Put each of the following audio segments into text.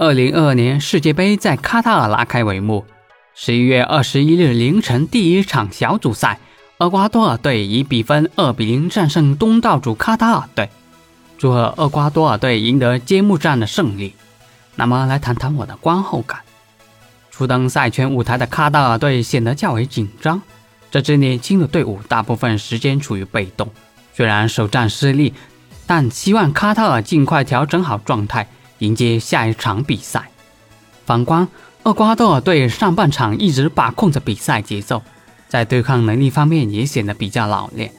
二零二二年世界杯在卡塔尔拉开帷幕。十一月二十一日凌晨，第一场小组赛，厄瓜多尔队以比分二比零战胜东道主卡塔尔队，祝贺厄瓜多尔队赢得揭幕战的胜利。那么，来谈谈我的观后感。初登赛圈舞台的卡塔尔队显得较为紧张，这支年轻的队伍大部分时间处于被动。虽然首战失利，但希望卡塔尔尽快调整好状态。迎接下一场比赛。反观厄瓜多尔队，上半场一直把控着比赛节奏，在对抗能力方面也显得比较老练。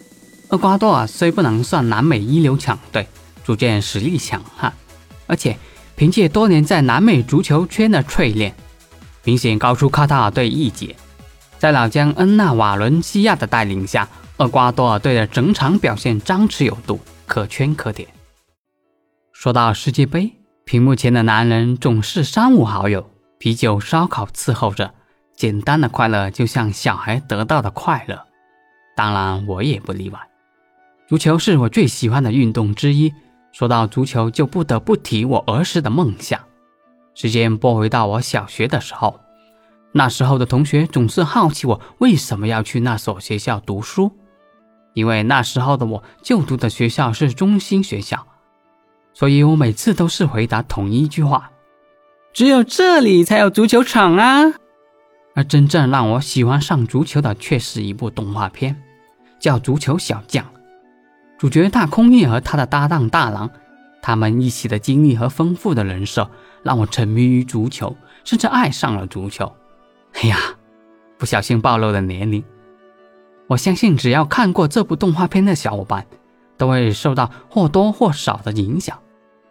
厄瓜多尔虽不能算南美一流强队，逐渐实力强悍，而且凭借多年在南美足球圈的淬炼，明显高出卡塔尔队一截。在老将恩纳瓦伦西亚的带领下，厄瓜多尔队的整场表现张弛有度，可圈可点。说到世界杯。屏幕前的男人总是三五好友，啤酒、烧烤伺候着，简单的快乐就像小孩得到的快乐。当然，我也不例外。足球是我最喜欢的运动之一。说到足球，就不得不提我儿时的梦想。时间拨回到我小学的时候，那时候的同学总是好奇我为什么要去那所学校读书，因为那时候的我就读的学校是中心学校。所以我每次都是回答同一句话：“只有这里才有足球场啊！”而真正让我喜欢上足球的，却是一部动画片，叫《足球小将》。主角大空翼和他的搭档大郎，他们一起的经历和丰富的人设，让我沉迷于足球，甚至爱上了足球。哎呀，不小心暴露了年龄。我相信，只要看过这部动画片的小伙伴。都会受到或多或少的影响，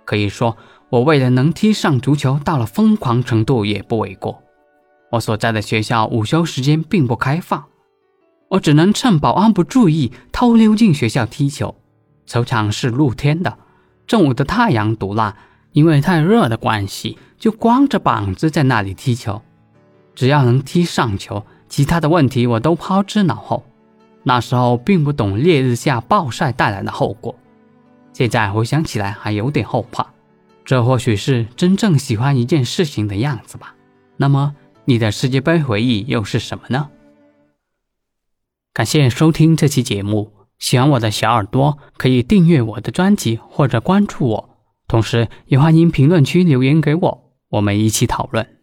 可以说，我为了能踢上足球，到了疯狂程度也不为过。我所在的学校午休时间并不开放，我只能趁保安不注意偷溜进学校踢球。球场是露天的，正午的太阳毒辣，因为太热的关系，就光着膀子在那里踢球。只要能踢上球，其他的问题我都抛之脑后。那时候并不懂烈日下暴晒带来的后果，现在回想起来还有点后怕。这或许是真正喜欢一件事情的样子吧。那么，你的世界杯回忆又是什么呢？感谢收听这期节目，喜欢我的小耳朵可以订阅我的专辑或者关注我，同时也欢迎评论区留言给我，我们一起讨论。